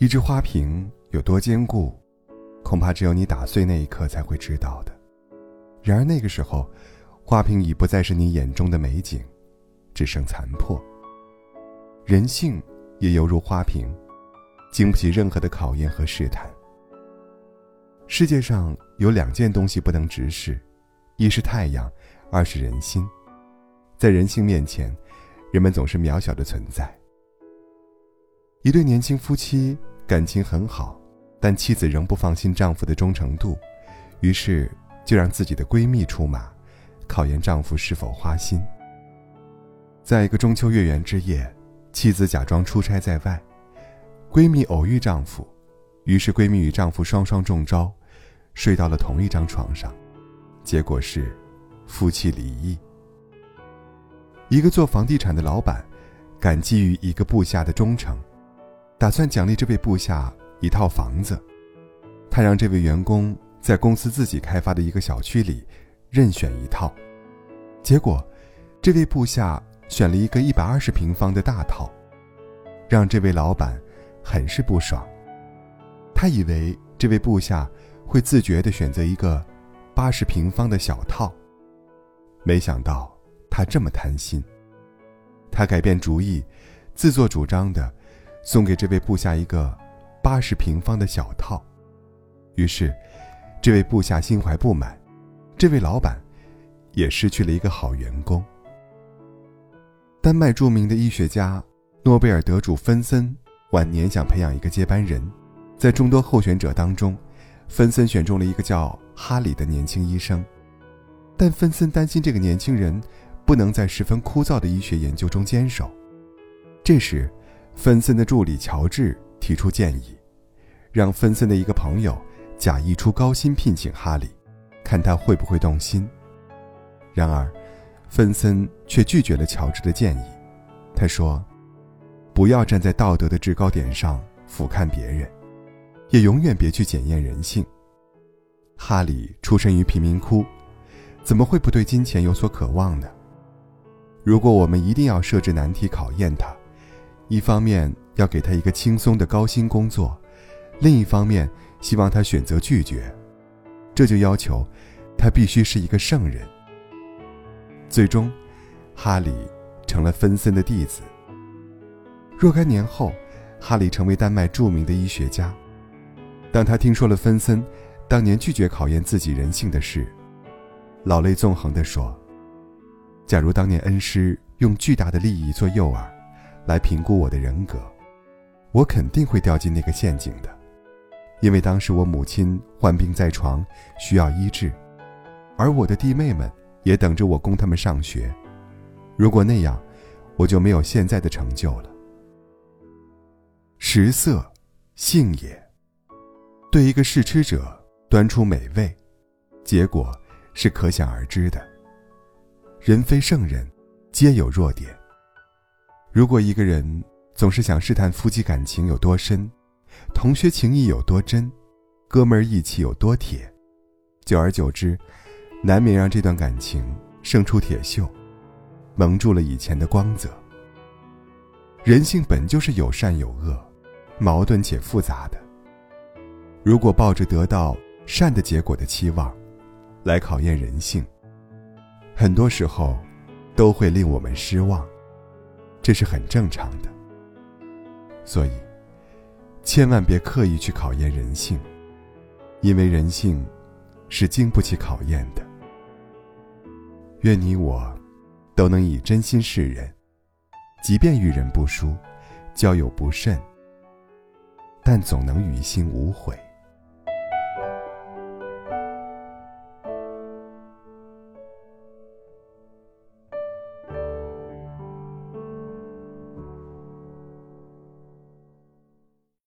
一只花瓶有多坚固，恐怕只有你打碎那一刻才会知道的。然而那个时候，花瓶已不再是你眼中的美景，只剩残破。人性也犹如花瓶，经不起任何的考验和试探。世界上有两件东西不能直视，一是太阳，二是人心。在人性面前，人们总是渺小的存在。一对年轻夫妻。感情很好，但妻子仍不放心丈夫的忠诚度，于是就让自己的闺蜜出马，考验丈夫是否花心。在一个中秋月圆之夜，妻子假装出差在外，闺蜜偶遇丈夫，于是闺蜜与丈夫双双中招，睡到了同一张床上，结果是夫妻离异。一个做房地产的老板，感激于一个部下的忠诚。打算奖励这位部下一套房子，他让这位员工在公司自己开发的一个小区里任选一套，结果，这位部下选了一个一百二十平方的大套，让这位老板很是不爽。他以为这位部下会自觉地选择一个八十平方的小套，没想到他这么贪心，他改变主意，自作主张的。送给这位部下一个八十平方的小套，于是，这位部下心怀不满，这位老板也失去了一个好员工。丹麦著名的医学家、诺贝尔得主芬森晚年想培养一个接班人，在众多候选者当中，芬森选中了一个叫哈里的年轻医生，但芬森担心这个年轻人不能在十分枯燥的医学研究中坚守，这时。芬森的助理乔治提出建议，让芬森的一个朋友假意出高薪聘请哈里，看他会不会动心。然而，芬森却拒绝了乔治的建议。他说：“不要站在道德的制高点上俯瞰别人，也永远别去检验人性。”哈里出身于贫民窟，怎么会不对金钱有所渴望呢？如果我们一定要设置难题考验他，一方面要给他一个轻松的高薪工作，另一方面希望他选择拒绝，这就要求他必须是一个圣人。最终，哈里成了芬森的弟子。若干年后，哈里成为丹麦著名的医学家。当他听说了芬森当年拒绝考验自己人性的事，老泪纵横地说：“假如当年恩师用巨大的利益做诱饵。”来评估我的人格，我肯定会掉进那个陷阱的，因为当时我母亲患病在床，需要医治，而我的弟妹们也等着我供他们上学。如果那样，我就没有现在的成就了。食色，性也。对一个试吃者端出美味，结果是可想而知的。人非圣人，皆有弱点。如果一个人总是想试探夫妻感情有多深，同学情谊有多真，哥们儿义气有多铁，久而久之，难免让这段感情生出铁锈，蒙住了以前的光泽。人性本就是有善有恶，矛盾且复杂的。如果抱着得到善的结果的期望，来考验人性，很多时候，都会令我们失望。这是很正常的，所以，千万别刻意去考验人性，因为人性是经不起考验的。愿你我都能以真心示人，即便遇人不淑，交友不慎，但总能于心无悔。